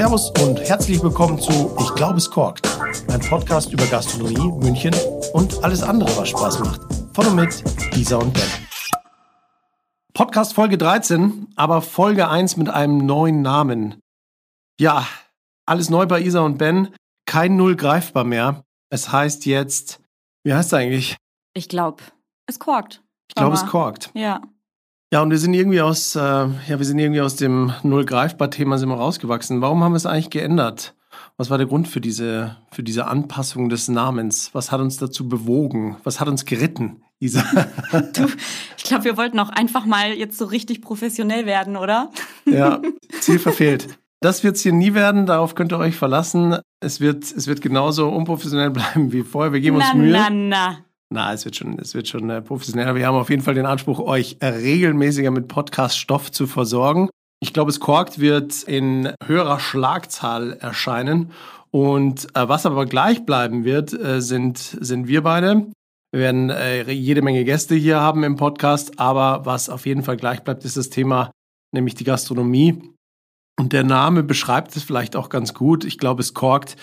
Servus und herzlich willkommen zu Ich glaube es korkt, ein Podcast über Gastronomie, München und alles andere, was Spaß macht. Von und mit Isa und Ben. Podcast Folge 13, aber Folge 1 mit einem neuen Namen. Ja, alles neu bei Isa und Ben, kein Null greifbar mehr. Es heißt jetzt, wie heißt es eigentlich? Ich glaube, es korkt. Ich glaube, es korkt. Ja. Ja, und wir sind irgendwie aus, äh, ja, wir sind irgendwie aus dem Null greifbar Thema sind wir rausgewachsen. Warum haben wir es eigentlich geändert? Was war der Grund für diese, für diese Anpassung des Namens? Was hat uns dazu bewogen? Was hat uns geritten, Isa? Du, ich glaube, wir wollten auch einfach mal jetzt so richtig professionell werden, oder? Ja, Ziel verfehlt. Das wird es hier nie werden, darauf könnt ihr euch verlassen. Es wird, es wird genauso unprofessionell bleiben wie vorher. Wir geben na, uns Mühe. Na, na, Na, es wird schon, es wird schon äh, professioneller. Wir haben auf jeden Fall den Anspruch, euch äh, regelmäßiger mit Podcast-Stoff zu versorgen. Ich glaube, es korkt wird in höherer Schlagzahl erscheinen. Und äh, was aber gleich bleiben wird, äh, sind, sind wir beide. Wir werden äh, jede Menge Gäste hier haben im Podcast, aber was auf jeden Fall gleich bleibt, ist das Thema, nämlich die Gastronomie. Und der Name beschreibt es vielleicht auch ganz gut. Ich glaube, es korkt.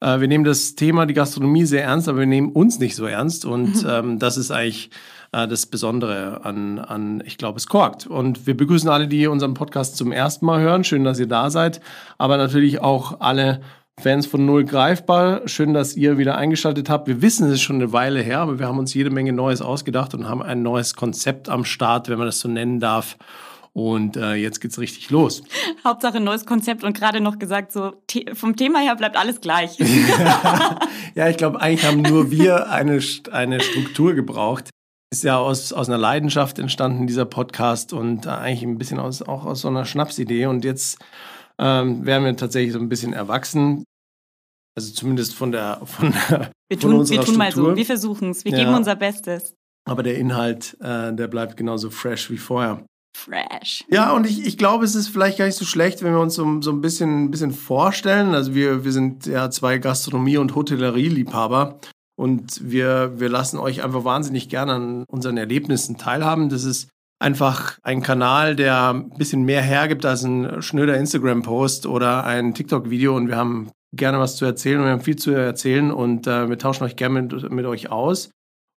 Äh, wir nehmen das Thema, die Gastronomie sehr ernst, aber wir nehmen uns nicht so ernst. Und Mhm. ähm, das ist eigentlich äh, das Besondere an, an, ich glaube, es korkt. Und wir begrüßen alle, die unseren Podcast zum ersten Mal hören. Schön, dass ihr da seid. Aber natürlich auch alle Fans von Null Greifbar. Schön, dass ihr wieder eingeschaltet habt. Wir wissen, es ist schon eine Weile her, aber wir haben uns jede Menge Neues ausgedacht und haben ein neues Konzept am Start, wenn man das so nennen darf. Und äh, jetzt geht's richtig los. Hauptsache ein neues Konzept und gerade noch gesagt, so the vom Thema her bleibt alles gleich. ja, ich glaube, eigentlich haben nur wir eine, eine Struktur gebraucht. Ist ja aus, aus einer Leidenschaft entstanden, dieser Podcast, und äh, eigentlich ein bisschen aus, auch aus so einer Schnapsidee. Und jetzt ähm, werden wir tatsächlich so ein bisschen erwachsen. Also zumindest von der von, der, Wir von tun, unserer wir tun mal so, wir versuchen es, wir Ja. geben unser Bestes. Aber der Inhalt, äh, der bleibt genauso fresh wie vorher. Fresh. Ja, und ich, ich glaube, es ist vielleicht gar nicht so schlecht, wenn wir uns so, so ein, bisschen, bisschen vorstellen. Also wir, wir sind ja zwei Gastronomie- und Hotellerie-Liebhaber und wir, wir lassen euch einfach wahnsinnig gerne an unseren Erlebnissen teilhaben. Das ist einfach ein Kanal, der ein bisschen mehr hergibt als ein schnöder Instagram-Post oder ein TikTok-Video und wir haben gerne was zu erzählen und wir haben viel zu erzählen und äh, wir tauschen euch gerne mit, mit euch aus.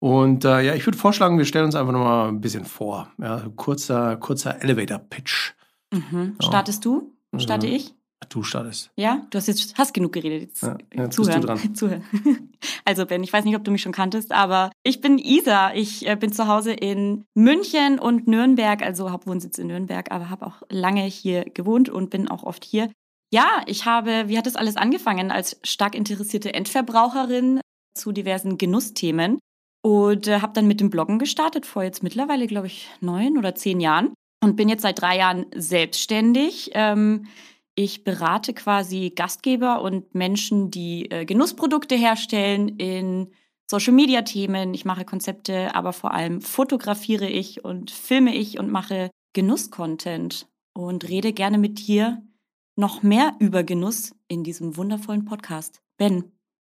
Und äh, ja, ich würde vorschlagen, wir stellen uns einfach nochmal ein bisschen vor. Ja, kurzer, kurzer Elevator-Pitch. Mhm. Ja. Startest du? Starte Mhm. ich? Du startest. Ja, du hast jetzt hast genug geredet. Jetzt, Ja, jetzt bist zuhören. du dran. Zuhören. Also Ben, ich weiß nicht, ob du mich schon kanntest, aber ich bin Isa. Ich äh, bin zu Hause in München und Nürnberg, also habe Wohnsitz in Nürnberg, aber habe auch lange hier gewohnt und bin auch oft hier. Ja, ich habe, wie hat das alles angefangen? Als stark interessierte Endverbraucherin zu diversen Genussthemen und äh, habe dann mit dem Bloggen gestartet, vor jetzt mittlerweile, glaube ich, neun oder zehn Jahren und bin jetzt seit drei Jahren selbstständig. Ähm, ich berate quasi Gastgeber und Menschen, die äh, Genussprodukte herstellen in Social-Media-Themen. Ich mache Konzepte, aber vor allem fotografiere ich und filme ich und mache Genuss-Content und rede gerne mit dir noch mehr über Genuss in diesem wundervollen Podcast. Ben,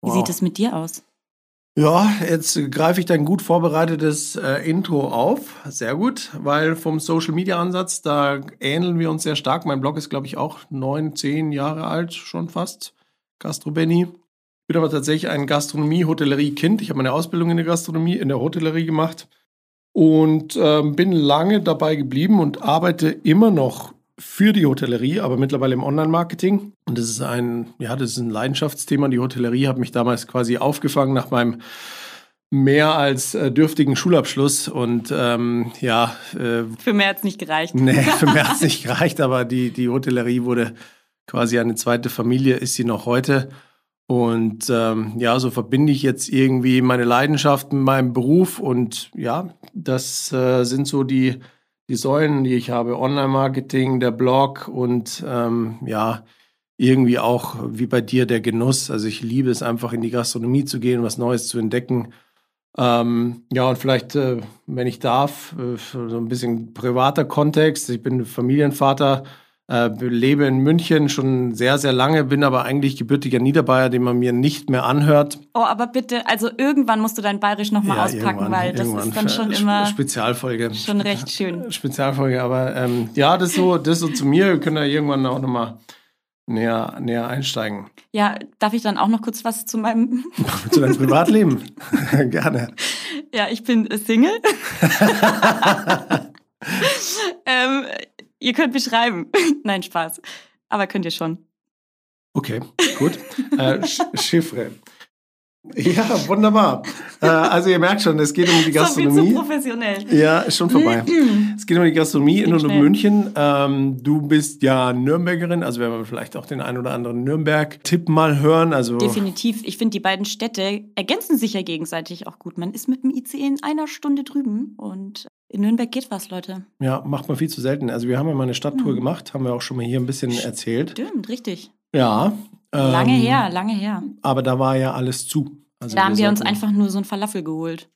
wie Wow. sieht es mit dir aus? Ja, jetzt greife ich dein gut vorbereitetes äh, Intro auf. Sehr gut, weil vom Social Media Ansatz, da ähneln wir uns sehr stark. Mein Blog ist, glaube ich, auch neun, zehn Jahre alt, schon fast. Gastro Benny. Ich bin aber tatsächlich ein Gastronomie-Hotellerie-Kind. Ich habe meine Ausbildung in der Gastronomie, in der Hotellerie gemacht und ähm, bin lange dabei geblieben und arbeite immer noch für die Hotellerie, aber mittlerweile im Online-Marketing. Und das ist ein, ja, das ist ein Leidenschaftsthema. Die Hotellerie hat mich damals quasi aufgefangen nach meinem mehr als äh, dürftigen Schulabschluss. Und ähm, ja, äh, Für mehr hat es nicht gereicht. nee, für mich hat es nicht gereicht, aber die, die Hotellerie wurde quasi eine zweite Familie, ist sie noch heute. Und ähm, ja, so verbinde ich jetzt irgendwie meine Leidenschaft mit meinem Beruf. Und ja, das äh, sind so die, die Säulen, die ich habe. Online-Marketing, der Blog und ähm, ja, irgendwie auch wie bei dir der Genuss. Also ich liebe es einfach in die Gastronomie zu gehen, was Neues zu entdecken. Ähm, ja, und vielleicht, äh, wenn ich darf, äh, so ein bisschen privater Kontext. Ich bin Familienvater, äh, lebe in München schon sehr, sehr lange, bin aber eigentlich gebürtiger Niederbayer, den man mir nicht mehr anhört. Oh, aber bitte, also irgendwann musst du dein Bayerisch nochmal Ja, auspacken, weil das ist dann schon immer Spezialfolge. schon recht schön. Spezialfolge, aber ähm, ja, das so, das so zu mir. Wir können da irgendwann auch nochmal näher, näher einsteigen. Ja, darf ich dann auch noch kurz was zu meinem. zu deinem Privatleben? Gerne. Ja, ich bin Single. ähm, ihr könnt beschreiben. Nein, Spaß. Aber könnt ihr schon. Okay, gut. äh, Chiffre. Ja, wunderbar. Äh, also ihr merkt schon, es geht um die Gastronomie. So viel zu professionell. Ja, ist schon vorbei. es geht um die Gastronomie in und um München. Ähm, du bist ja Nürnbergerin, also werden wir vielleicht auch den einen oder anderen Nürnberg-Tipp mal hören. Also Definitiv. Ich finde, die beiden Städte ergänzen sich ja gegenseitig auch gut. Man ist mit dem ICE in einer Stunde drüben und in Nürnberg geht was, Leute. Ja, macht man viel zu selten. Also wir haben ja mal eine Stadttour mhm. gemacht, haben wir auch schon mal hier ein bisschen erzählt. Stimmt, richtig. Ja, Lange ähm, her, lange her. Aber da war ja alles zu. Also da haben wir uns einfach nur so ein Falafel geholt.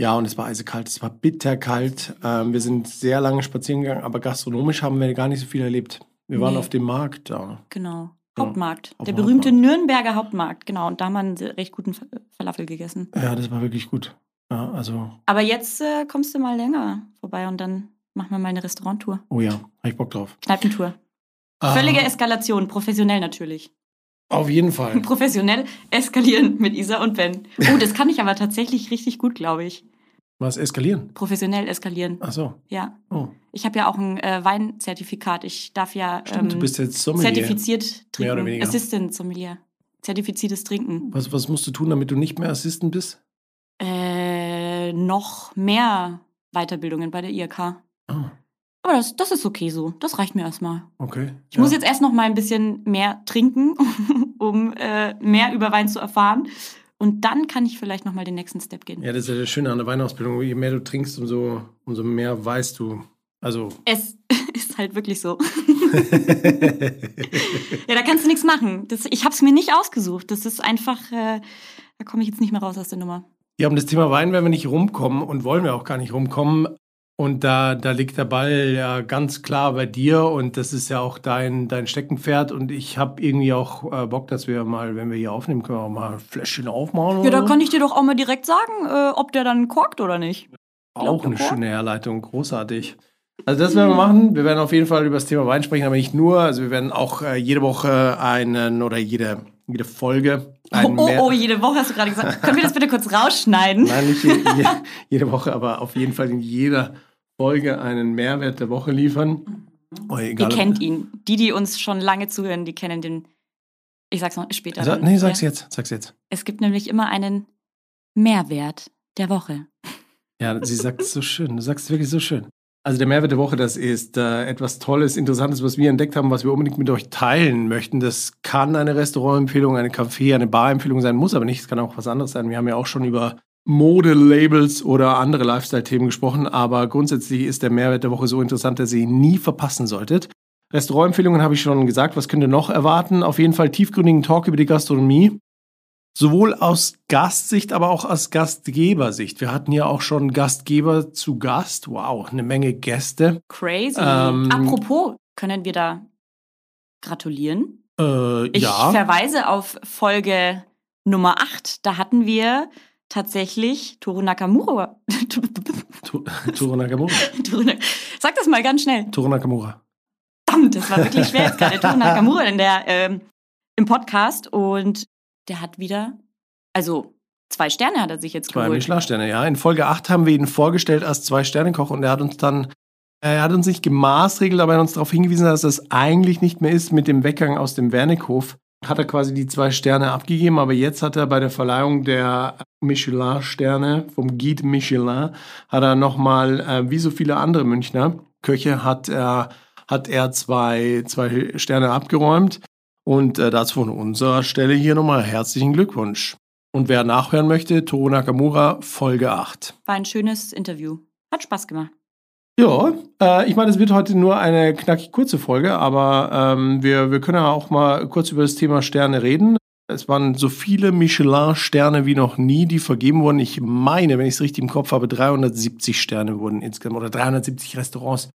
Ja, und es war eisekalt, es war bitterkalt. Ähm, wir sind sehr lange spazieren gegangen, aber gastronomisch haben wir gar nicht so viel erlebt. Wir nee. waren auf dem Markt da. Genau. Hauptmarkt. Ja, der berühmte Hauptmarkt. Nürnberger Hauptmarkt, genau. Und da haben wir einen recht guten Falafel gegessen. Ja, das war wirklich gut. Ja, also. Aber jetzt äh, kommst du mal länger vorbei und dann machen wir mal eine Restauranttour. Oh ja, hab ich Bock drauf. Kneipentour. Ah. Völlige Eskalation, professionell natürlich. Auf jeden Fall. Professionell eskalieren mit Isa und Ben. Oh, das kann ich aber tatsächlich richtig gut, glaube ich. Was, eskalieren? Professionell eskalieren. Ach so. Ja. Oh. Ich habe ja auch ein äh, Weinzertifikat. Ich darf ja Stimmt, ähm, du bist jetzt Sommelier. zertifiziert trinken. Mehr oder weniger. Assistant Sommelier. Zertifiziertes Trinken. Was, was musst du tun, damit du nicht mehr Assistant bist? Noch mehr Weiterbildungen bei der IRK. Ah. Aber das, das ist okay so. Das reicht mir erstmal. Okay. Ich ja. muss jetzt erst noch mal ein bisschen mehr trinken, um äh, mehr über Wein zu erfahren. Und dann kann ich vielleicht noch mal den nächsten Step gehen. Ja, das ist ja das Schöne an der Weinausbildung. Je mehr du trinkst, umso, umso mehr weißt du. Also. Es ist halt wirklich so. ja, da kannst du nichts machen. Das, ich habe es mir nicht ausgesucht. Das ist einfach, äh, da komme ich jetzt nicht mehr raus aus der Nummer. Ja, um das Thema Wein werden wir nicht rumkommen und wollen wir auch gar nicht rumkommen. Und da, da liegt der Ball ja ganz klar bei dir und das ist ja auch dein, dein Steckenpferd. Und ich habe irgendwie auch äh, Bock, dass wir mal, wenn wir hier aufnehmen, können wir auch mal ein Fläschchen aufmachen. Ja, da kann ich dir doch auch mal direkt sagen, äh, ob der dann korkt oder nicht. Auch eine schöne Herleitung, großartig. Also das werden wir machen. Wir werden auf jeden Fall über das Thema Wein sprechen, aber nicht nur. Also wir werden auch äh, jede Woche einen oder jede, jede Folge. Oh, oh, oh, jede Woche hast du gerade gesagt. Können wir das bitte kurz rausschneiden? Nein, nicht je, je, jede Woche, aber auf jeden Fall in jeder Folge einen Mehrwert der Woche liefern. Mhm. Egal, Ihr kennt ihn. Die, die uns schon lange zuhören, die kennen den. Ich sag's noch später. Sa nee, sag's jetzt. Sag's jetzt. Es gibt nämlich immer einen Mehrwert der Woche. Ja, sie sagt es so schön. Du sagst es wirklich so schön. Also der Mehrwert der Woche, das ist äh, etwas Tolles, Interessantes, was wir entdeckt haben, was wir unbedingt mit euch teilen möchten. Das kann eine Restaurantempfehlung, eine Café, eine Barempfehlung sein, muss aber nicht. Es kann auch was anderes sein. Wir haben ja auch schon über Modelabels oder andere Lifestyle-Themen gesprochen, aber grundsätzlich ist der Mehrwert der Woche so interessant, dass ihr ihn nie verpassen solltet. Restaurantempfehlungen habe ich schon gesagt. Was könnt ihr noch erwarten? Auf jeden Fall tiefgründigen Talk über die Gastronomie. Sowohl aus Gastsicht, aber auch aus Gastgebersicht. Wir hatten ja auch schon Gastgeber zu Gast. Wow, eine Menge Gäste. Crazy. Ähm, Apropos, können wir da gratulieren? Äh, ich ja. verweise auf Folge Nummer 8. Da hatten wir tatsächlich Toru Nakamura. Toru Nakamura. Sag das mal ganz schnell. Toru Nakamura. Verdammt, das war wirklich schwer jetzt gerade. Toru Nakamura in der, ähm, im Podcast und der hat wieder, also zwei Sterne hat er sich jetzt zwei geholt. Zwei Michelin-Sterne, ja. In Folge 8 haben wir ihn vorgestellt als Zwei-Sterne-Koch und er hat uns dann er hat uns nicht gemaßregelt, aber er hat uns darauf hingewiesen, dass das eigentlich nicht mehr ist mit dem Weggang aus dem Wernickhof hat er quasi die zwei Sterne abgegeben, aber jetzt hat er bei der Verleihung der Michelin-Sterne vom Guide Michelin, hat er nochmal, äh, wie so viele andere Münchner Köche, hat er, hat er zwei, zwei Sterne abgeräumt. Und äh, dazu von unserer Stelle hier nochmal herzlichen Glückwunsch. Und wer nachhören möchte, Toru Nakamura, Folge 8. War ein schönes Interview. Hat Spaß gemacht. Ja, äh, ich meine, es wird heute nur eine knackig kurze Folge, aber ähm, wir, wir können ja auch mal kurz über das Thema Sterne reden. Es waren so viele Michelin-Sterne wie noch nie, die vergeben wurden. Ich meine, wenn ich es richtig im Kopf habe, 370 Sterne wurden insgesamt oder 370 Restaurants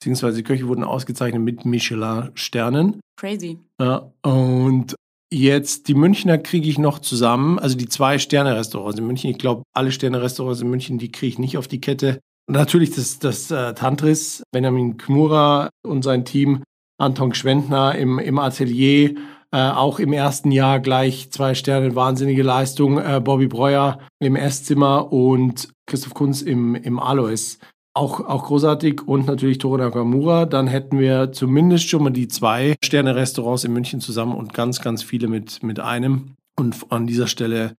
beziehungsweise Köche wurden ausgezeichnet mit Michelin-Sternen. Crazy. Ja, und jetzt die Münchner kriege ich noch zusammen, also die zwei Sterne-Restaurants in München. Ich glaube, alle Sterne-Restaurants in München, die kriege ich nicht auf die Kette. Natürlich das, das äh, Tantris, Benjamin Kmura und sein Team Anton Schwendner im, im Atelier, äh, auch im ersten Jahr gleich zwei Sterne, wahnsinnige Leistung. Äh, Bobby Breuer im Esszimmer und Christoph Kunz im, im Alois. Auch, auch großartig und natürlich Toro Nakamura. Dann hätten wir zumindest schon mal die zwei Sterne-Restaurants in München zusammen und ganz, ganz viele mit, mit einem. Und an dieser Stelle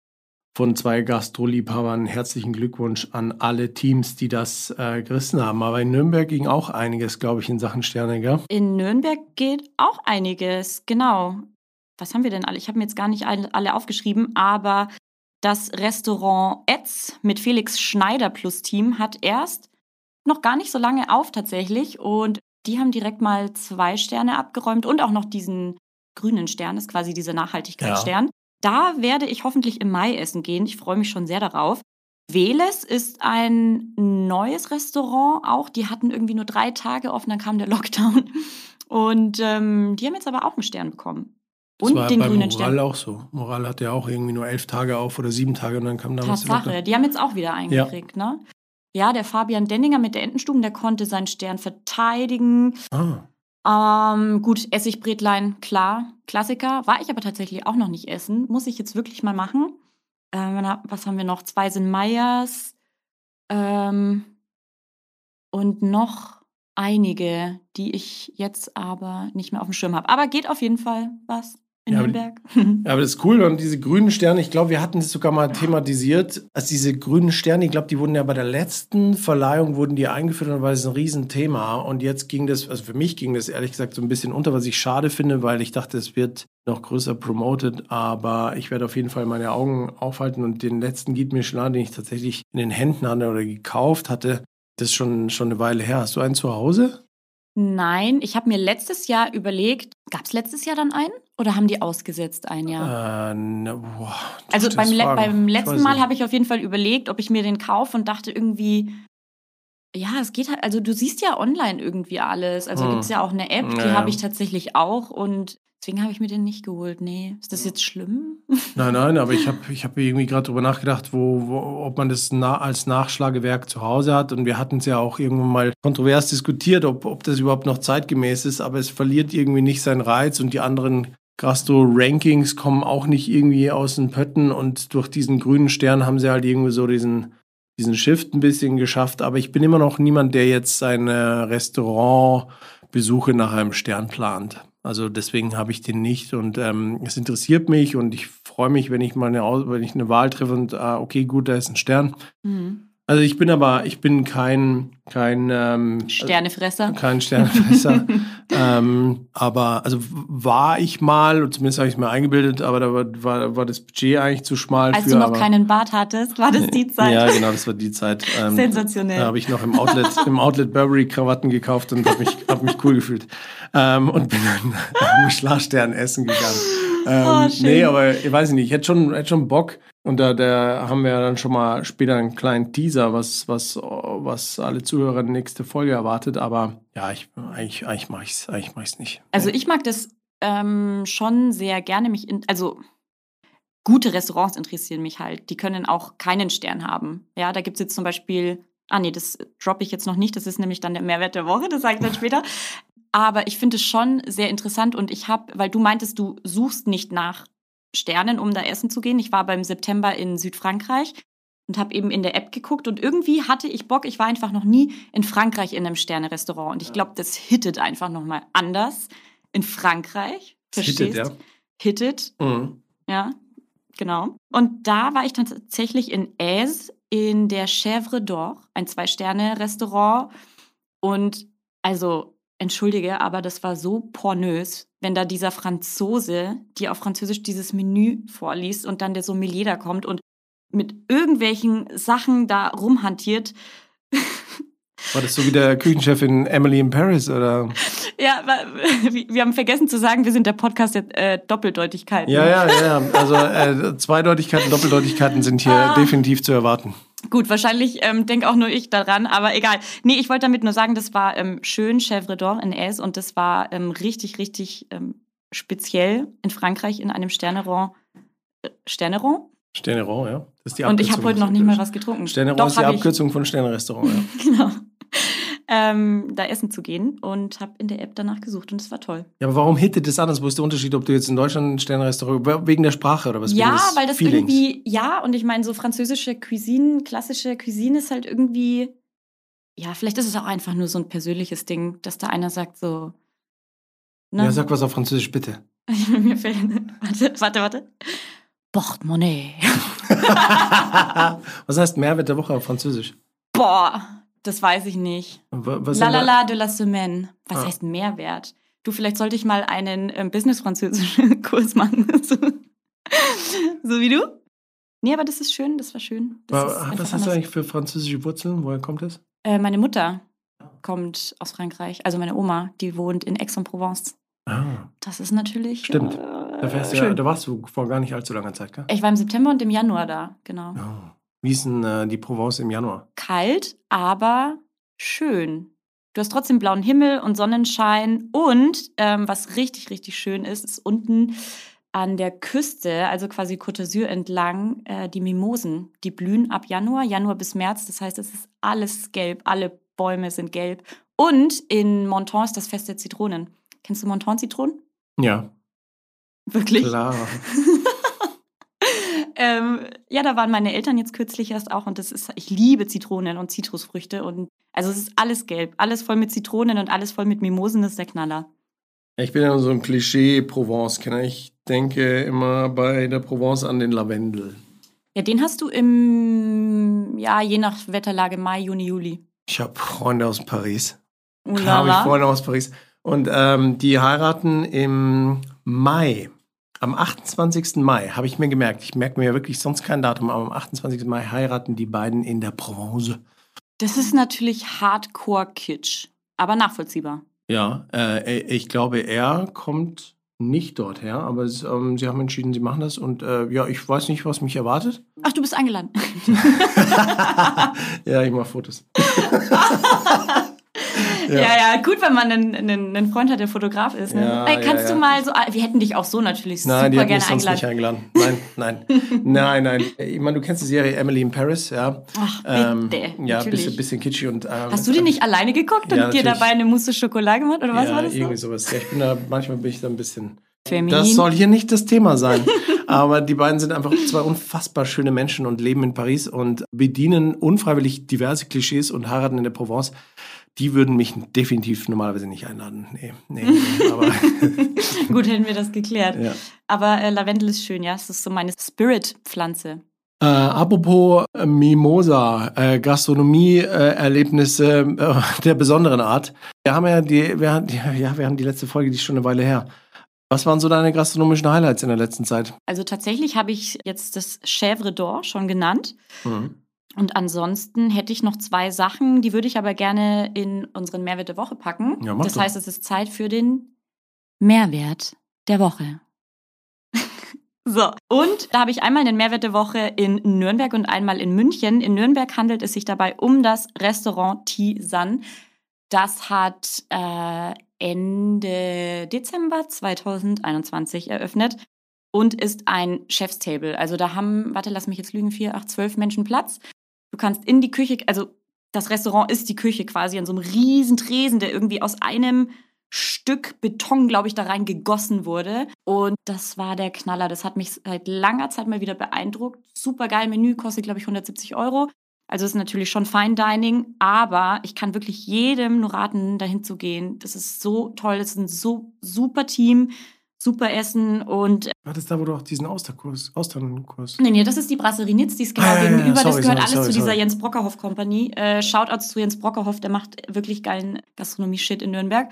von zwei Gastroliebhabern herzlichen Glückwunsch an alle Teams, die das äh, gerissen haben. Aber in Nürnberg ging auch einiges, glaube ich, in Sachen Sterne, gell? In Nürnberg geht auch einiges, genau was haben wir denn alle? Ich habe mir jetzt gar nicht alle aufgeschrieben, aber das Restaurant Etz mit Felix Schneider plus Team hat erst noch gar nicht so lange auf tatsächlich und die haben direkt mal zwei Sterne abgeräumt und auch noch diesen grünen Stern, das ist quasi dieser Nachhaltigkeitsstern. Ja. Da werde ich hoffentlich im Mai essen gehen. Ich freue mich schon sehr darauf. Veles ist ein neues Restaurant auch. Die hatten irgendwie nur drei Tage offen, dann kam der Lockdown. Und ähm, die haben jetzt aber auch einen Stern bekommen. Und das war den bei grünen Moral Stern. auch so. Moral hat ja auch irgendwie nur elf Tage auf oder sieben Tage und dann kam damals Tatsache, die haben jetzt auch wieder eingekriegt, ja. ne? Ja, der Fabian Denninger mit der Entenstuben, der konnte seinen Stern verteidigen. Ah. Ähm, gut, Essigbretlein, klar, Klassiker. War ich aber tatsächlich auch noch nicht essen. Muss ich jetzt wirklich mal machen. Ähm, was haben wir noch? Zwei sind Meyers. Ähm, und noch einige, die ich jetzt aber nicht mehr auf dem Schirm habe. Aber geht auf jeden Fall was in ja, Nürnberg. Aber, ja, aber das ist cool. Und diese grünen Sterne, ich glaube, wir hatten es sogar mal thematisiert. Also diese grünen Sterne, ich glaube, die wurden ja bei der letzten Verleihung wurden die eingeführt und war das ein Riesenthema. Und jetzt ging das, also für mich ging das ehrlich gesagt so ein bisschen unter, was ich schade finde, weil ich dachte, es wird noch größer promoted. Aber ich werde auf jeden Fall meine Augen aufhalten und den letzten Guide Michelin, den ich tatsächlich in den Händen hatte oder gekauft hatte, das ist schon, schon eine Weile her. Hast du einen zu Hause? Nein, ich habe mir letztes Jahr überlegt, gab es letztes Jahr dann einen oder haben die ausgesetzt ein Jahr? Äh, ne, boah, also beim, le beim letzten Mal habe ich auf jeden Fall überlegt, ob ich mir den kaufe und dachte irgendwie, ja, es geht halt, also du siehst ja online irgendwie alles. Also hm. gibt es ja auch eine App, die habe ich tatsächlich auch und Deswegen habe ich mir den nicht geholt. Nee, ist das jetzt schlimm? Nein, nein, aber ich habe ich hab irgendwie gerade drüber nachgedacht, wo, wo, ob man das na, als Nachschlagewerk zu Hause hat. Und wir hatten es ja auch irgendwann mal kontrovers diskutiert, ob, ob das überhaupt noch zeitgemäß ist. Aber es verliert irgendwie nicht seinen Reiz und die anderen Gastro-Rankings kommen auch nicht irgendwie aus den Pötten. Und durch diesen grünen Stern haben sie halt irgendwie so diesen, diesen Shift ein bisschen geschafft. Aber ich bin immer noch niemand, der jetzt seine Restaurantbesuche nach einem Stern plant. Also deswegen habe ich den nicht und ähm, es interessiert mich und ich freue mich, wenn ich mal eine, wenn ich eine Wahl treffe und ah, okay, gut, da ist ein Stern. Mhm. Also ich bin aber, ich bin kein, kein ähm, Sternefresser. Kein Sternefresser. ähm, aber also war ich mal, und zumindest habe ich es mir eingebildet, aber da war, war, war das Budget eigentlich zu schmal. Als für, du noch keinen Bart hattest, war das die Zeit. ja, genau, das war die Zeit. Ähm, Sensationell. Da habe ich noch im Outlet, im Outlet Burberry Krawatten gekauft und habe mich, hab mich cool gefühlt. Ähm, und bin dann Michelin-Stern essen gegangen. Ähm, oh, nee, aber ich weiß nicht, ich hätte schon, hätte schon Bock. Und da, da haben wir dann schon mal später einen kleinen Teaser, was, was, was alle Zuhörer nächste Folge erwartet. Aber ja, ich, eigentlich, eigentlich mache ich es eigentlich mach nicht. Also ich mag das ähm, schon sehr gerne. Mich in, also gute Restaurants interessieren mich halt. Die können auch keinen Stern haben. Ja, da gibt es jetzt zum Beispiel, ah nee, das droppe ich jetzt noch nicht. Das ist nämlich dann der Mehrwert der Woche, das sage ich dann später. Aber ich finde es schon sehr interessant und ich habe, weil du meintest, du suchst nicht nach Sternen, um da essen zu gehen. Ich war beim September in Südfrankreich und habe eben in der App geguckt und irgendwie hatte ich Bock. Ich war einfach noch nie in Frankreich in einem Sterne-Restaurant und ich glaube, das hittet einfach noch mal anders in Frankreich. Verstehst? Hittet, ja. Hittet. Mhm. Ja, genau. Und da war ich tatsächlich in Aise in der Chèvre d'Or, ein Zwei-Sterne-Restaurant. Und also entschuldige, aber das war so pornös, wenn da dieser Franzose, die auf Französisch dieses Menü vorliest und dann der Sommelier da kommt und mit irgendwelchen Sachen da rumhantiert. War das so wie der Küchenchefin Emily in Paris, oder? Ja, wir haben vergessen zu sagen, wir sind der Podcast der äh, Doppeldeutigkeiten. Ja, ja, ja. Also äh, Zweideutigkeiten, Doppeldeutigkeiten sind hier ah. definitiv zu erwarten. Gut, wahrscheinlich ähm, denke auch nur ich daran, aber egal. Nee, ich wollte damit nur sagen, das war ähm, schön Chèvre d'Or in Aise und das war ähm, richtig, richtig ähm, speziell in Frankreich in einem Sternerond. Äh, Sternerond? Sternerond, ja. Das ist die und ich habe heute noch nicht mal was getrunken. Sternerond ist die Abkürzung ich. von Sternerestaurant, ja. genau. Ähm, da essen zu gehen und habe in der App danach gesucht und es war toll. Ja, aber warum hittet das anders? Wo ist der Unterschied, ob du jetzt in Deutschland ein Sternrestaurant wegen der Sprache oder was? Ja, des weil das Feelings? irgendwie, ja, und ich meine, so französische Cuisine, klassische Cuisine ist halt irgendwie, ja, vielleicht ist es auch einfach nur so ein persönliches Ding, dass da einer sagt so. Ne? Ja, sag was auf Französisch, bitte. Mir fällt, warte, warte, warte. Portemonnaie. was heißt Mehrwert der Woche auf Französisch? Boah, das weiß ich nicht. Wa- Was La la la de la semaine. Was Ah. heißt Mehrwert? Du, vielleicht sollte ich mal einen ähm, business-französischen Kurs machen. so, so wie du? Nee, aber das ist schön, das war schön. Das einfach Was hast du eigentlich für französische Wurzeln? Woher kommt das? Äh, meine Mutter kommt aus Frankreich, also meine Oma, die wohnt in Aix-en-Provence. Ah, Das ist natürlich Stimmt. Äh, da, ja, da warst du vor gar nicht allzu langer Zeit, gell? Ich war im September und im Januar da, genau. Oh. Wie ist denn äh, die Provence im Januar? Kalt, aber schön. Du hast trotzdem blauen Himmel und Sonnenschein. Und ähm, was richtig, richtig schön ist, ist unten an der Küste, also quasi Côte d'Azur entlang, äh, die Mimosen. Die blühen ab Januar, Januar bis März. Das heißt, es ist alles gelb, alle Bäume sind gelb. Und in Monton ist das Fest der Zitronen. Kennst du Monton-Zitronen? Ja, Wirklich? klar. ähm, ja, da waren meine Eltern jetzt kürzlich erst auch und das ist, ich liebe Zitronen und Zitrusfrüchte und also es ist alles gelb, alles voll mit Zitronen und alles voll mit Mimosen, das ist der Knaller. Ich bin ja so ein Klischee-Provence-Kenner. Ich denke immer bei der Provence an den Lavendel. Ja, den hast du im, ja, je nach Wetterlage Mai, Juni, Juli. Ich habe Freunde aus Paris. Klar habe ich. Freunde aus Paris. Und ähm, die heiraten im Mai. Am 28. Mai habe ich mir gemerkt. Ich merke mir ja wirklich sonst kein Datum, aber am 28. Mai heiraten die beiden in der Provence. Das ist natürlich Hardcore-Kitsch, aber nachvollziehbar. Ja, äh, ich glaube, er kommt nicht dort her, aber es, ähm, sie haben entschieden, sie machen das. Und äh, ja, ich weiß nicht, was mich erwartet. Ach, du bist eingeladen. ja, ich mache Fotos. Ja. ja, gut, wenn man einen, einen, einen Freund hat, der Fotograf ist. Ne? Ja, Ey, kannst ja, du mal so, wir hätten dich auch so natürlich Nein, die super mich gerne sonst eingeladen. nicht eingeladen. Nein, nein. nein, nein. Ich meine, du kennst die Serie Emily in Paris, ja. Ach, Ähm, bitte, ja, natürlich. bisschen, bisschen kitschy und. Ähm, Hast du die nicht alleine geguckt und Ja, dir natürlich. dabei eine Mousse Schokolade gemacht oder was ja, war das? irgendwie So? sowas. Ja, ich bin da, manchmal bin ich da ein bisschen. Feminin. Das soll hier nicht das Thema sein. Aber die beiden sind einfach zwei unfassbar schöne Menschen und leben in Paris und bedienen unfreiwillig diverse Klischees und heiraten in der Provence. Die würden mich definitiv normalerweise nicht einladen. Nee, nee, nee aber Gut, hätten wir das geklärt. ja. Aber äh, Lavendel ist schön, ja. Es ist so meine Spirit-Pflanze. Äh, apropos äh, Mimosa, äh, Gastronomie-Erlebnisse äh, der besonderen Art. Wir haben ja die, wir, haben- ja, wir haben die letzte Folge, die ist schon eine Weile her. Was waren so deine gastronomischen Highlights in der letzten Zeit? Also tatsächlich habe ich jetzt das Chèvre d'Or schon genannt. Mhm. Und ansonsten hätte ich noch zwei Sachen, die würde ich aber gerne in unseren Mehrwert der Woche packen. Ja, das doch. heißt, es ist Zeit für den Mehrwert der Woche. so, und da habe ich einmal den Mehrwert der Woche in Nürnberg und einmal in München. In Nürnberg handelt es sich dabei um das Restaurant Tisan. Das hat äh, Ende Dezember 2021 eröffnet und ist ein Chefstable. Also da haben, warte, lass mich jetzt lügen, vier, acht, zwölf Menschen Platz. Du kannst in die Küche, also das Restaurant ist die Küche quasi an so einem riesen Tresen, der irgendwie aus einem Stück Beton, glaube ich, da rein gegossen wurde. Und das war der Knaller. Das hat mich seit langer Zeit mal wieder beeindruckt. Super geil Menü, kostet, glaube ich, 170 Euro. Also ist natürlich schon Fine Dining, aber ich kann wirklich jedem nur raten, dahin zu gehen. Das ist so toll, das ist ein so super Team, super Essen und War das da, wo du auch diesen Austerkurs, Austernkurs? Nee, nee, das ist die Brasserie Nitz, die ist genau Ah, ja, ja, ja, gegenüber. sorry, das gehört sorry, alles sorry, zu dieser. Jens Brockerhoff Company. Äh, Shoutouts zu Jens Brockerhoff, der macht wirklich geilen Gastronomie-Shit in Nürnberg.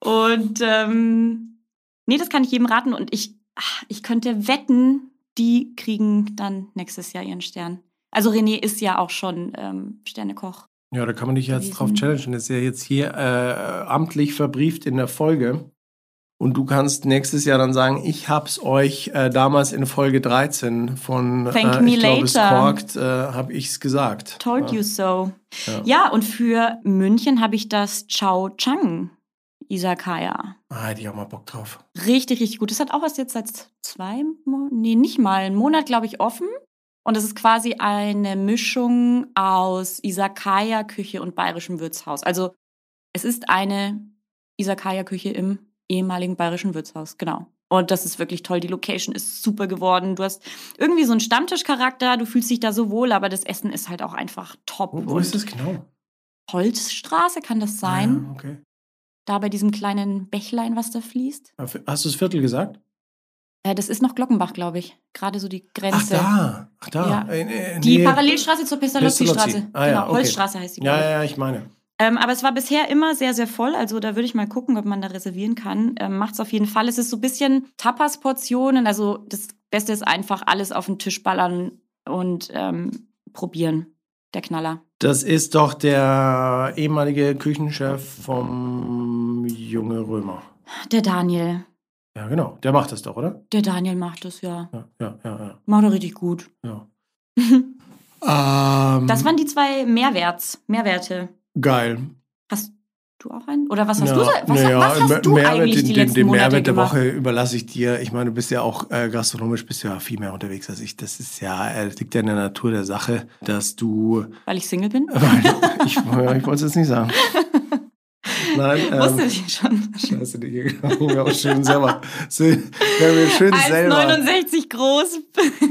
Und ähm, nee, das kann ich jedem raten. Und ich, ach, ich könnte wetten, die kriegen dann nächstes Jahr ihren Stern. Also René ist ja auch schon ähm, Sternekoch. Ja, da kann man dich jetzt drauf gewesen. challengen. Das ist ja jetzt hier äh, amtlich verbrieft in der Folge. Und du kannst nächstes Jahr dann sagen, ich hab's euch äh, damals in Folge 13 von Thank äh, me ich glaube, es later. korkt, äh, habe ich's gesagt. Told ja. you so. Ja. Ja, und für München habe ich das Chao Chang Isakaya. Ah, hätte ich auch mal Bock drauf. Richtig, richtig gut. Das hat auch erst jetzt seit zwei, Mo nee, nicht mal, einen Monat, glaube ich, offen. Und es ist quasi eine Mischung aus Isakaya-Küche und bayerischem Wirtshaus. Also Es ist eine Isakaya-Küche im ehemaligen bayerischen Wirtshaus, genau. Und das ist wirklich toll. Die Location ist super geworden. Du hast irgendwie so einen Stammtischcharakter. Du fühlst dich da so wohl, aber das Essen ist halt auch einfach top. Wo, wo ist das genau? Holzstraße kann das sein? Ah, okay. Da bei diesem kleinen Bächlein, was da fließt. Hast du das Viertel gesagt? Äh, das ist noch Glockenbach, glaube ich. Gerade so die Ach, Grenze. da. Ach, da. Ja. Äh, äh, Die nee. Parallelstraße zur Pestalozzi-Straße. Pestalozzi. Ah, ja, genau, okay. Holzstraße heißt die. Ja, ja, ja, ich meine. Ähm, aber es war bisher immer sehr, sehr voll. Also da würde ich mal gucken, ob man da reservieren kann. Ähm, Macht es auf jeden Fall. Es ist so ein bisschen Tapas-Portionen. Also das Beste ist einfach alles auf den Tisch ballern und ähm, probieren. Der Knaller. Das ist doch der ehemalige Küchenchef vom Junge Römer. Der Daniel. Ja, genau. Der macht das doch, oder? Der Daniel macht das, ja. Ja, ja, ja. ja, Macht er richtig gut. ja. ähm, Das waren die zwei Mehrwerts, Mehrwerte. Geil. Hast du auch einen? Oder was hast Ja, du? Was, naja, was hast du Mehrwert, eigentlich den, die den, letzten den Monate Mehrwert der gemacht? Woche überlasse ich dir. Ich meine, du bist ja auch äh, gastronomisch, bist ja viel mehr unterwegs als ich. Das ist ja, äh, liegt ja in der Natur der Sache, dass du. Weil ich Single bin? Weil ich, ich wollte es jetzt nicht sagen. Nein, ähm, Wusste ich schon. Scheiße, die ging mir auch schön selber. Wir haben mir schön selber. 1,69 groß.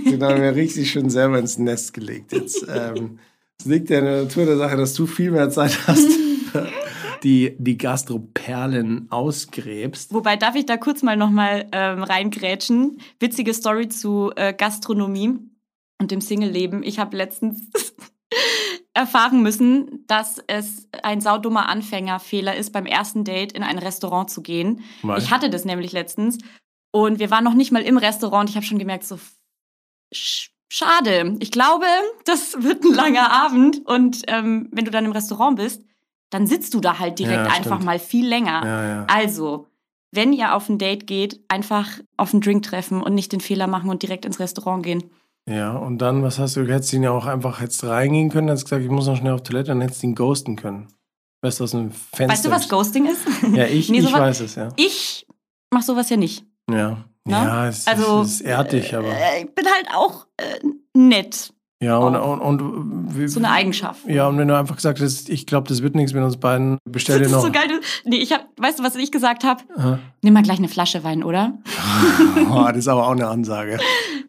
Genau, mir richtig schön selber ins Nest gelegt. Jetzt ähm, es liegt ja in der Natur der Sache, dass du viel mehr Zeit hast, die die Gastroperlen ausgräbst. Wobei, darf ich da kurz mal nochmal ähm, reingrätschen? Witzige Story zu äh, Gastronomie und dem Single-Leben. Ich habe letztens erfahren müssen, dass es ein saudummer Anfängerfehler ist, beim ersten Date in ein Restaurant zu gehen. Weil- Ich hatte das nämlich letztens und wir waren noch nicht mal im Restaurant. Ich habe schon gemerkt, so schade. Ich glaube, das wird ein langer Abend und ähm, wenn du dann im Restaurant bist, dann sitzt du da halt direkt Ja, einfach mal viel länger. Ja, ja. Also, wenn ihr auf ein Date geht, einfach auf einen Drink treffen und nicht den Fehler machen und direkt ins Restaurant gehen. Ja, und dann, was hast du, du hättest ihn ja auch einfach jetzt reingehen können, hast gesagt, ich muss noch schnell auf Toilette, dann hättest du ihn ghosten können. Weißt du, aus dem Fenster. Weißt du, was Ghosting ist? Ja, ich, Nee, ich sowas- weiß es, ja. Ich mach sowas ja nicht. Ja, Na? ja es, Also, es ist dich, aber. Äh, ich bin halt auch äh, nett. Ja, und, und, und, wie- So eine Eigenschaft. Ja, und wenn du einfach gesagt hast, ich glaube, das wird nichts mit uns beiden, bestell Das dir ist noch. so geil. Du- Nee, ich hab, weißt du, was ich gesagt habe? Nimm mal gleich eine Flasche Wein, oder? Oh, das ist aber auch eine Ansage.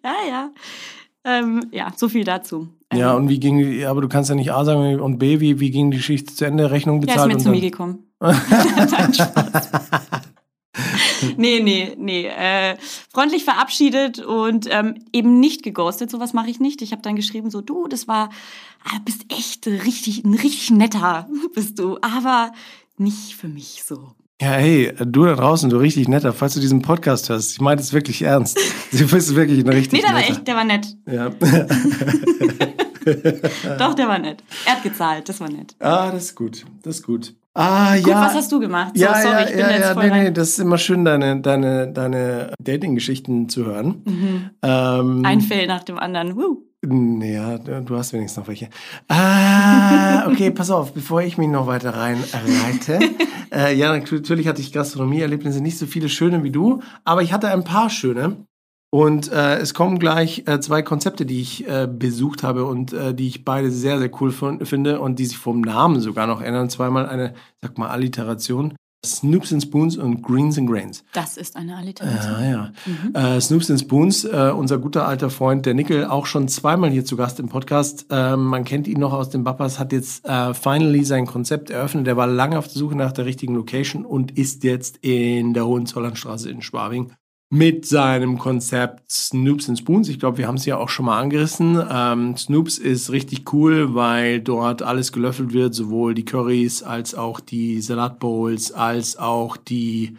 Ja, ja. Ähm, ja, so viel dazu. Ähm, Ja, und wie ging die, aber du kannst ja nicht A sagen und B, wie, wie ging die Schicht zu Ende, Rechnung ja, ist bezahlt mir zu mir gekommen. Nein, Spaß. nee, nee, nee. Äh, freundlich verabschiedet und ähm, eben nicht geghostet. Sowas mache ich nicht. Ich habe dann geschrieben, so, du, das war, ah, bist echt richtig, ein richtig netter bist du, aber nicht für mich so. Ja, hey, du da draußen, du richtig netter, falls du diesen Podcast hörst, ich meine das wirklich ernst. Du bist wirklich ein richtig Nee, der war netter. echt, der war nett. Ja. Doch, der war nett. Er hat gezahlt, das war nett. ah, das ist gut, das ist gut. Ah, Gut, ja. was hast du gemacht? So, ja, sorry, ja, ich bin ja, jetzt ja, voll nee, rein. nee, das ist immer schön, deine, deine, deine Dating-Geschichten zu hören. Mhm. Ähm, Ein Fail nach dem anderen. Woo. Ja, du hast wenigstens noch welche. Ah, okay, pass auf, bevor ich mich noch weiter reinreite. äh, ja, natürlich hatte ich Gastronomieerlebnisse, nicht so viele schöne wie du, aber ich hatte ein paar schöne. Und äh, es kommen gleich äh, zwei Konzepte, die ich äh, besucht habe und äh, die ich beide sehr, sehr cool finde und die sich vom Namen sogar noch ändern. Zweimal eine, sag mal, Alliteration. Snoops and Spoons und Greens and Grains. Das ist eine Alliteration. Ja, ja. Äh, Snoops and Spoons, äh, unser guter alter Freund, der Nickel, auch schon zweimal hier zu Gast im Podcast. Ähm, man kennt ihn noch aus den Bappers, hat jetzt finally sein Konzept eröffnet. Der war lange auf der Suche nach der richtigen Location und ist jetzt in der Hohenzollernstraße in Schwabing mit seinem Konzept Snoops and Spoons. Ich glaube, wir haben es ja auch schon mal angerissen. Ähm, Snoops ist richtig cool, weil dort alles gelöffelt wird, sowohl die Currys als auch die Salatbowls, als auch die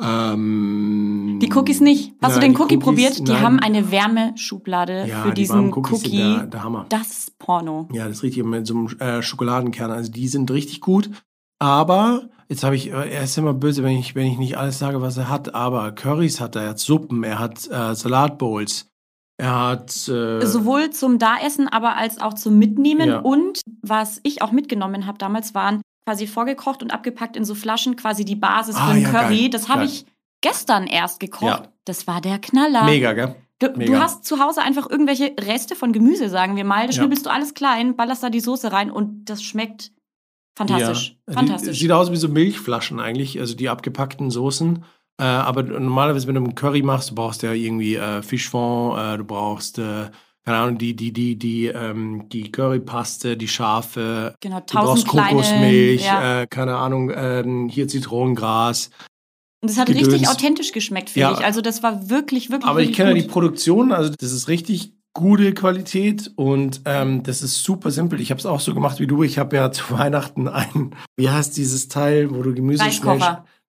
ähm, Die Cookies nicht. Hast du Nein, den die Cookie Cookies, probiert? Die nein. haben eine Wärmeschublade ja, für die diesen Cookie. Der, der Hammer. Das ist Porno. Ja, das ist richtig mit so einem äh, Schokoladenkern. Also die sind richtig gut. Aber jetzt habe ich, äh, er ist immer böse, wenn ich, wenn ich nicht alles sage, was er hat. Aber Currys hat er, er hat Suppen, er hat äh, Salatbowls, er hat äh, Sowohl zum Daessen, aber als auch zum Mitnehmen. Ja. Und was ich auch mitgenommen habe damals, waren quasi vorgekocht und abgepackt in so Flaschen, quasi die Basis Ah, für ja, Curry. geil, Das habe ich gestern erst gekocht. Ja. Das war der Knaller. mega, gell? Du, du hast zu Hause einfach irgendwelche Reste von Gemüse, sagen wir mal. Da Ja. schnibbelst du alles klein, ballerst da die Soße rein und das schmeckt Fantastisch. Ja, Fantastisch. Die, sieht aus wie so Milchflaschen eigentlich, also die abgepackten Soßen. Äh, aber normalerweise, wenn du einen Curry machst, du brauchst ja irgendwie äh, Fischfond, äh, du brauchst, äh, keine Ahnung, die, die, die, die, ähm, die Currypaste, die Schafe. Genau, Du brauchst tausend kleine. Kokosmilch, ja. äh, keine Ahnung, ähm, hier Zitronengras. Und es hat Gedöns. richtig authentisch geschmeckt, finde Ja. ich. Also das war wirklich, wirklich, Aber ich kenne ja die. Produktion, also das ist richtig gute Qualität und ähm, das ist super simpel. Ich habe es auch so gemacht wie du. Ich habe ja zu Weihnachten ein, wie heißt dieses Teil, wo du Gemüse schnell...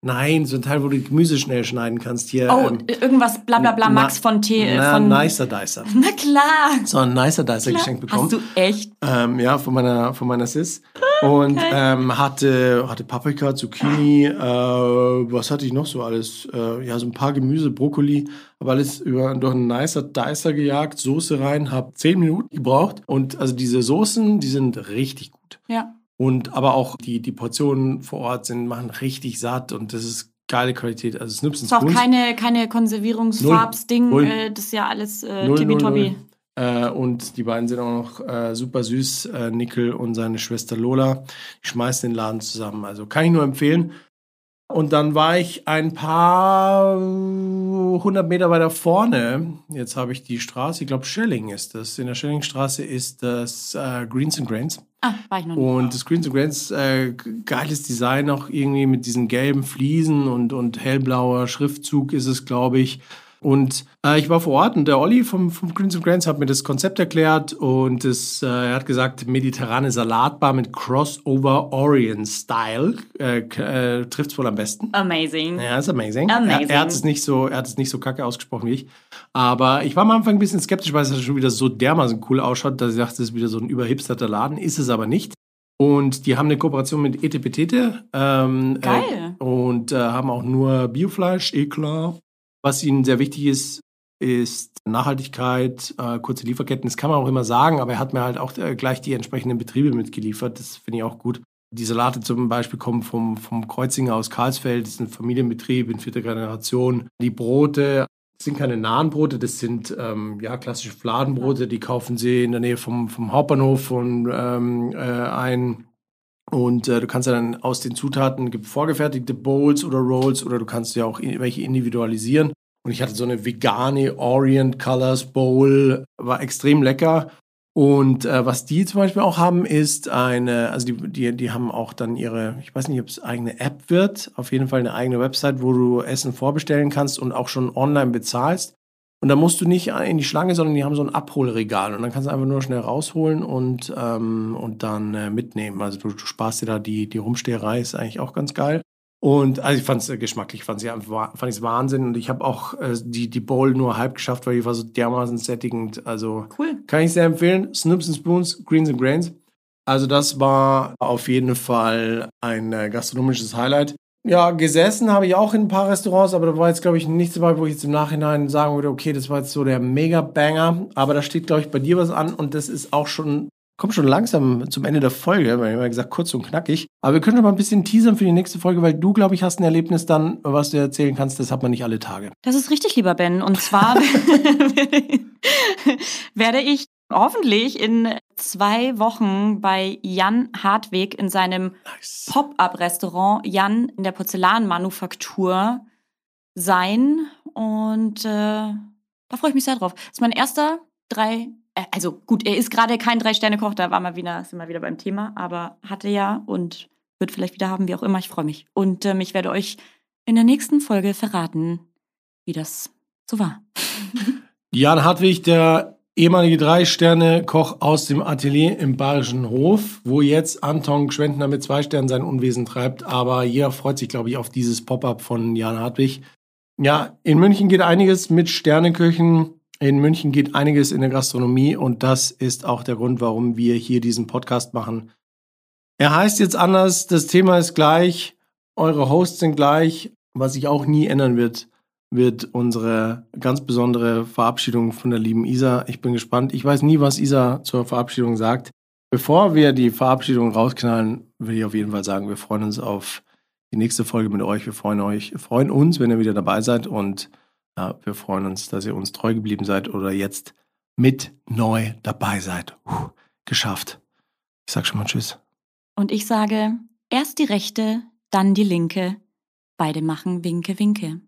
Nein, so ein Teil, wo du Gemüse schnell schneiden kannst. Hier, Oh, ähm, irgendwas bla bla bla Max von T. äh, na, von, Nicer Dicer. Na klar. So ein Nicer Dicer klar. geschenkt bekommen. Hast du echt? Ähm, ja, von meiner, von meiner Sis. Und ähm, hatte, hatte Paprika, Zucchini, äh, was hatte ich noch so alles? Äh, ja, so ein paar Gemüse, Brokkoli, aber alles über durch einen nicer Dicer gejagt, Soße rein, hab zehn Minuten gebraucht. Und also diese Soßen, die sind richtig gut. Ja. Und aber auch die, die Portionen vor Ort sind, machen richtig satt und das ist geile Qualität. Also Snips Ist auch keine, keine Konservierungsfarbsding. Äh, das ist ja alles äh, null. Äh, und die beiden sind auch noch äh, super süß, äh, Nickel und seine Schwester Lola. Die schmeißen den Laden zusammen. Also kann ich nur empfehlen. Und dann war ich ein paar hundert Meter weiter vorne. Jetzt habe ich die Straße, ich glaube Schilling ist das. In der Schillingstraße ist das äh, Greens and Grains. Ah, war ich noch nicht. Und das Greens and Grains, äh, geiles Design auch irgendwie mit diesen gelben Fliesen und, und hellblauer Schriftzug ist es, glaube ich. Und äh, ich war vor Ort und der Olli vom, vom Greens and Grains hat mir das Konzept erklärt und das, äh, er hat gesagt, mediterrane Salatbar mit Crossover Orient Style äh, äh, trifft es wohl am besten. Amazing. Ja, ist amazing. Amazing. Er, er hat es nicht so, er hat es nicht so kacke ausgesprochen wie ich. Aber ich war am Anfang ein bisschen skeptisch, weil es schon wieder so dermaßen cool ausschaut, dass ich dachte, das ist wieder so ein überhipsterter Laden. Ist es aber nicht. Und die haben eine Kooperation mit Etepetete. Ähm, Geil. Äh, und äh, haben auch nur Biofleisch, eh klar. Was ihnen sehr wichtig ist, ist Nachhaltigkeit, äh, kurze Lieferketten. Das kann man auch immer sagen, aber er hat mir halt auch äh, gleich die entsprechenden Betriebe mitgeliefert. Das finde ich auch gut. Die Salate zum Beispiel kommen vom, vom Kreuzinger aus Karlsfeld. Das ist ein Familienbetrieb in vierter Generation. Die Brote sind keine nahen Brote, das sind ähm, ja klassische Fladenbrote. Die kaufen sie in der Nähe vom, vom Hauptbahnhof von ähm, äh, ein. Und äh, du kannst dann aus den Zutaten gibt vorgefertigte Bowls oder Rolls oder du kannst ja auch i- welche individualisieren. Und ich hatte so eine vegane Orient Colors Bowl, war extrem lecker. Und äh, was die zum Beispiel auch haben, ist eine, also die, die, die haben auch dann ihre, ich weiß nicht, ob es eigene App wird, auf jeden Fall eine eigene Website, wo du Essen vorbestellen kannst und auch schon online bezahlst. Und da musst du nicht in die Schlange, sondern die haben so ein Abholregal und dann kannst du einfach nur schnell rausholen und, ähm, und dann äh, mitnehmen. Also du, du sparst dir da die, die Rumsteherei, ist eigentlich auch ganz geil. Und also ich fand es äh, geschmacklich, fand ich fand ich's Wahnsinn. Und ich habe auch äh, die, die Bowl nur halb geschafft, weil die war so dermaßen sättigend. Also Cool. kann ich sehr empfehlen. Snips and Spoons, Greens and Grains. Also das war auf jeden Fall ein äh, gastronomisches Highlight. Ja, gesessen habe ich auch in ein paar Restaurants, aber da war jetzt, glaube ich, nichts dabei, wo ich jetzt im Nachhinein sagen würde, okay, das war jetzt so der Mega-Banger. Aber da steht, glaube ich, bei dir was an und das ist auch schon, kommt schon langsam zum Ende der Folge, weil ich immer gesagt, kurz und knackig. Aber wir können schon mal ein bisschen teasern für die nächste Folge, weil du, glaube ich, hast ein Erlebnis dann, was du erzählen kannst, das hat man nicht alle Tage. Das ist richtig, lieber Ben. Und zwar werde ich hoffentlich in zwei Wochen bei Jan Hartweg in seinem Nice. Pop-up-Restaurant Jan in der Porzellanmanufaktur sein. Und äh, da freue ich mich sehr drauf. Das ist mein erster drei. Äh, also gut, er ist gerade kein Drei-Sterne-Koch, da war mal wieder, sind wir wieder beim Thema, aber hatte ja und wird vielleicht wieder haben, wie auch immer. Ich freue mich. Und ähm, ich werde euch in der nächsten Folge verraten, wie das so war. Jan Hartwig, der ehemalige Drei-Sterne-Koch aus dem Atelier im Bayerischen Hof, wo jetzt Anton Gschwendner mit zwei Sternen sein Unwesen treibt. Aber jeder freut sich, glaube ich, auf dieses Pop-up von Jan Hartwig. Ja, in München geht einiges mit Sterneköchen. In München geht einiges in der Gastronomie und das ist auch der Grund, warum wir hier diesen Podcast machen. Er heißt jetzt anders, das Thema ist gleich, eure Hosts sind gleich, was sich auch nie ändern wird wird unsere ganz besondere Verabschiedung von der lieben Isa. Ich bin gespannt. Ich weiß nie, was Isa zur Verabschiedung sagt. Bevor wir die Verabschiedung rausknallen, will ich auf jeden Fall sagen, wir freuen uns auf die nächste Folge mit euch. Wir freuen euch, freuen uns, wenn ihr wieder dabei seid und wir freuen uns, dass ihr uns treu geblieben seid oder jetzt mit neu dabei seid. Puh, geschafft. Ich sag schon mal Tschüss. Und ich sage, erst die rechte, dann die linke. Beide machen Winke, Winke.